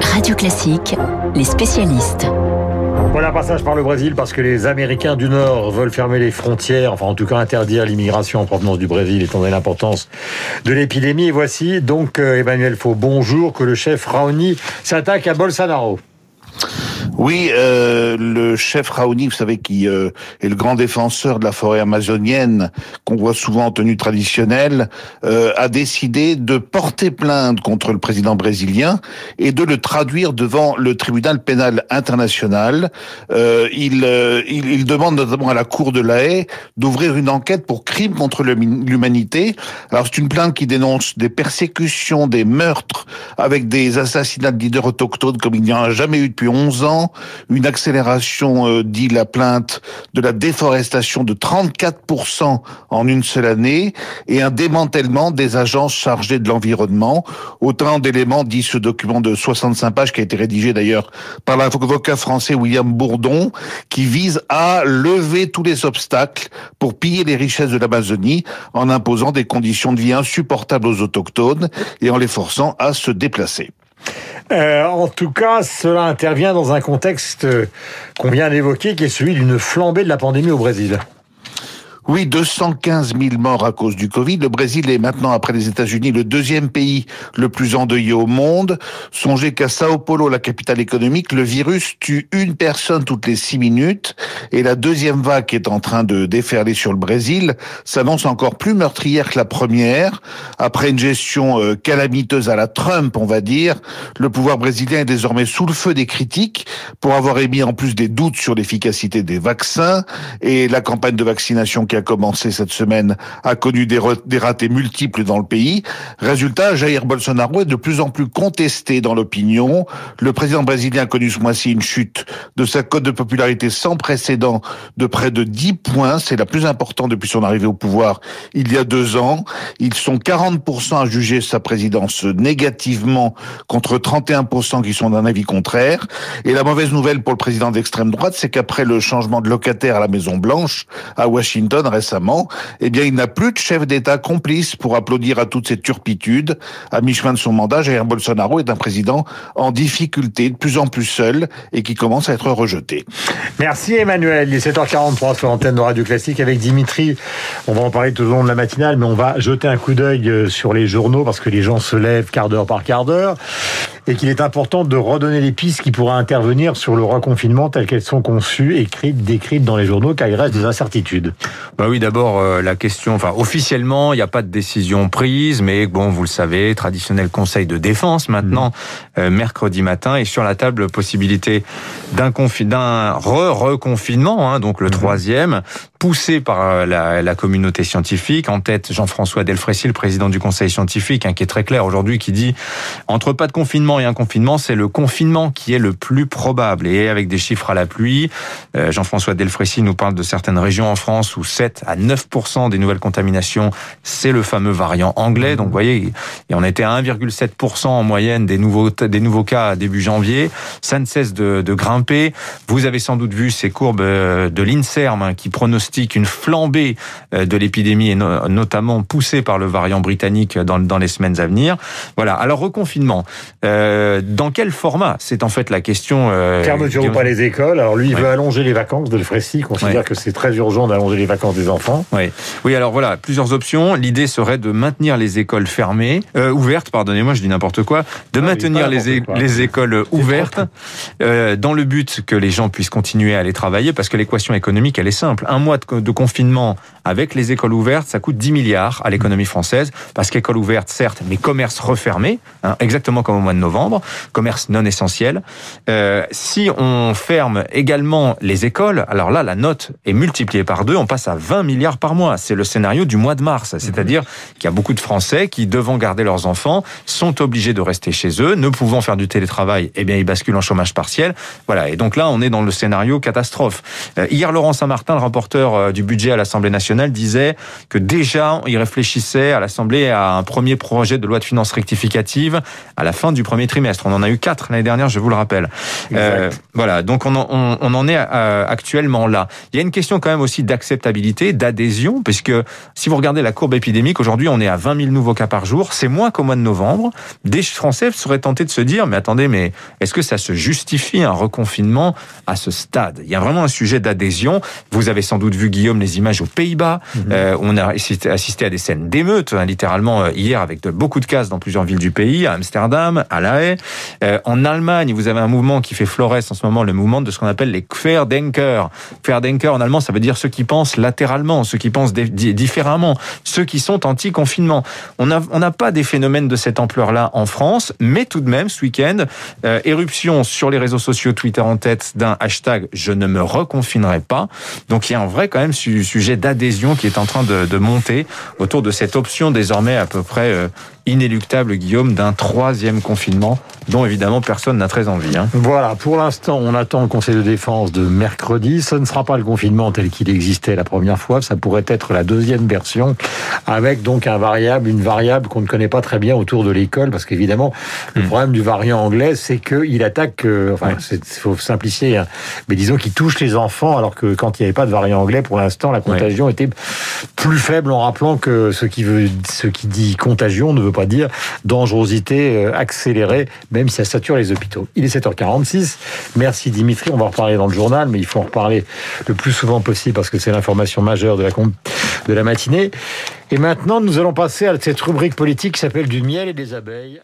Radio Classique, les spécialistes. Voilà, passage par le Brésil parce que les Américains du Nord veulent fermer les frontières, enfin en tout cas interdire l'immigration en provenance du Brésil étant donné l'importance de l'épidémie. Et voici donc euh, Emmanuel Faux, bonjour, que le chef Raoni s'attaque à Bolsonaro. Oui, euh, le chef Raoni, vous savez, qui euh, est le grand défenseur de la forêt amazonienne, qu'on voit souvent en tenue traditionnelle, euh, a décidé de porter plainte contre le président brésilien et de le traduire devant le tribunal pénal international. Euh, il, euh, il, il, demande notamment à la Cour de la Haye d'ouvrir une enquête pour crime contre l'humanité. Alors c'est une plainte qui dénonce des persécutions, des meurtres, avec des assassinats de leaders autochtones comme il n'y en a jamais eu depuis 11 ans une accélération, euh, dit la plainte, de la déforestation de 34% en une seule année et un démantèlement des agences chargées de l'environnement. Autant d'éléments, dit ce document de 65 pages qui a été rédigé d'ailleurs par l'avocat français William Bourdon, qui vise à lever tous les obstacles pour piller les richesses de l'Amazonie en imposant des conditions de vie insupportables aux autochtones et en les forçant à se déplacer. Euh, en tout cas, cela intervient dans un contexte euh, qu'on vient d'évoquer, qui est celui d'une flambée de la pandémie au Brésil. Oui, 215 000 morts à cause du Covid. Le Brésil est maintenant, après les États-Unis, le deuxième pays le plus endeuillé au monde. Songez qu'à Sao Paulo, la capitale économique, le virus tue une personne toutes les six minutes. Et la deuxième vague qui est en train de déferler sur le Brésil s'annonce encore plus meurtrière que la première. Après une gestion euh, calamiteuse à la Trump, on va dire, le pouvoir brésilien est désormais sous le feu des critiques pour avoir émis en plus des doutes sur l'efficacité des vaccins et la campagne de vaccination a commencé cette semaine a connu des, des ratés multiples dans le pays. Résultat, Jair Bolsonaro est de plus en plus contesté dans l'opinion. Le président brésilien a connu ce mois-ci une chute de sa cote de popularité sans précédent de près de 10 points. C'est la plus importante depuis son arrivée au pouvoir il y a deux ans. Ils sont 40% à juger sa présidence négativement contre 31% qui sont d'un avis contraire. Et la mauvaise nouvelle pour le président d'extrême droite, c'est qu'après le changement de locataire à la Maison Blanche, à Washington, récemment, eh bien, il n'a plus de chef d'État complice pour applaudir à toutes ces turpitudes. À mi-chemin de son mandat, Jair Bolsonaro est un président en difficulté, de plus en plus seul, et qui commence à être rejeté. Merci Emmanuel. Il est 7h43 sur l'antenne de Radio Classique avec Dimitri. On va en parler tout au long de la matinale, mais on va jeter un coup d'œil euh, sur les journaux parce que les gens se lèvent quart d'heure par quart d'heure et qu'il est important de redonner les pistes qui pourraient intervenir sur le reconfinement telles qu'elles sont conçues, écrites, décrites dans les journaux, car il reste des incertitudes. Bah oui, d'abord euh, la question, enfin officiellement, il n'y a pas de décision prise, mais bon, vous le savez, traditionnel conseil de défense maintenant, mmh. euh, mercredi matin, et sur la table possibilité d'un d'un re-reconfinement, hein, donc le mmh. troisième, poussé par euh, la, la, communauté scientifique. En tête, Jean-François Delfrécy, le président du conseil scientifique, hein, qui est très clair aujourd'hui, qui dit entre pas de confinement et un confinement, c'est le confinement qui est le plus probable. Et avec des chiffres à la pluie, euh, Jean-François Delfrécy nous parle de certaines régions en France où 7 à 9% des nouvelles contaminations, c'est le fameux variant anglais. Donc, vous voyez, et on était à 1,7% en moyenne des nouveaux, des nouveaux cas début janvier. Ça ne cesse de, de grimper. Vous avez sans doute vu ces courbes euh, de l'INSERM hein, qui pronostiquent une flambée euh, de l'épidémie et notamment poussée par le variant britannique dans, dans les semaines à venir. Voilà. Alors reconfinement, euh, dans quel format? C'est en fait la question. Euh, Fermeture ou pas les écoles Alors lui, il veut allonger les vacances. De Frécy considère que c'est très urgent d'allonger les vacances des enfants. Oui. Oui. Alors voilà, plusieurs options. L'idée serait de maintenir les écoles fermées, euh, ouvertes. Pardonnez-moi, je dis n'importe quoi. De maintenir les, les écoles ouvertes euh, dans le but que les gens puissent continuer à aller travailler, parce que l'équation économique, elle est simple. Un mois de confinement avec les écoles ouvertes, ça coûte 10 milliards à l'économie française, parce qu'école ouverte, certes, mais commerce refermé, hein, exactement comme au mois de novembre, commerce non essentiel. Euh, si on ferme également les écoles, alors là, la note est multipliée par deux, on passe à 20 milliards par mois. C'est le scénario du mois de mars, c'est-à-dire qu'il y a beaucoup de Français qui, devant garder leurs enfants, sont obligés de rester chez eux, ne pouvant faire du télétravail, eh bien, ils basculent en chômage partiel. Voilà, et donc là, on est dans le scénario catastrophe. Euh, hier, Laurent Saint-Martin, le rapporteur rapporteur du budget à l'Assemblée nationale disait que déjà, il réfléchissait à l'Assemblée à un premier projet de loi de finances rectificative à la fin du premier trimestre. On en a eu quatre l'année dernière, je vous le rappelle. Euh, voilà, donc on en, on, on en est actuellement là. Il y a une question quand même aussi d'acceptabilité, d'adhésion, puisque si vous regardez la courbe épidémique, aujourd'hui on est à 20 000 nouveaux cas par jour. C'est moins qu'au mois de novembre. Des Français seraient tentés de se dire, mais attendez, mais est-ce que ça se justifie un reconfinement à ce stade? Il y a vraiment un sujet d'adhésion. Vous avez sans doute vu, Guillaume, les images aux Pays-Bas. Mhm. Euh, on a assisté à des scènes d'émeutes, hein, littéralement, euh, hier, avec de, beaucoup de cases dans plusieurs villes du pays, à Amsterdam, à La Haye. Euh, en Allemagne, vous avez un mouvement qui fait florès en ce moment, le mouvement de ce qu'on appelle les Querdenker. Querdenker, en allemand, ça veut dire ceux qui pensent latéralement, ceux qui pensent différemment, ceux qui sont anti-confinement. On n'a on pas des phénomènes de cette ampleur-là en France, mais tout de même, ce week-end, euh, éruption sur les réseaux sociaux, Twitter en tête d'un hashtag « je ne me reconfinerai pas ». Donc il y a un vrai quand même sujet d'adhésion qui est en train de, monter autour de cette option désormais à peu près euh, inéluctable, Guillaume, d'un troisième confinement dont évidemment personne n'a très envie. Hein. Voilà, pour l'instant, on attend le Conseil de défense de mercredi. Ce ne sera pas le confinement tel qu'il existait la première fois, ça pourrait être la deuxième version, avec donc un variable, une variable qu'on ne connaît pas très bien autour de l'école, parce qu'évidemment, le hmm. problème du variant anglais, c'est qu'il attaque, euh, enfin, il faut simplifier, hein, mais disons qu'il touche les enfants, alors que quand il n'y avait pas de variant anglais, pour l'instant, la contagion était plus faible, en rappelant que ce qui, veut, ce qui dit contagion ne veut pas dire dangerosité euh, accélérée, même si ça sature les hôpitaux. Il est 7h46. Merci Dimitri. On va en reparler dans le journal, mais il faut en reparler le plus souvent possible parce que c'est l'information majeure de la, de la matinée. Et maintenant, nous allons passer à cette rubrique politique qui s'appelle Du miel et des abeilles